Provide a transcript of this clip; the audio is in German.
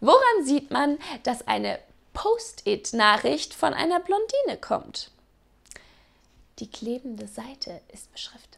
Woran sieht man, dass eine Post-it-Nachricht von einer Blondine kommt? Die klebende Seite ist beschriftet.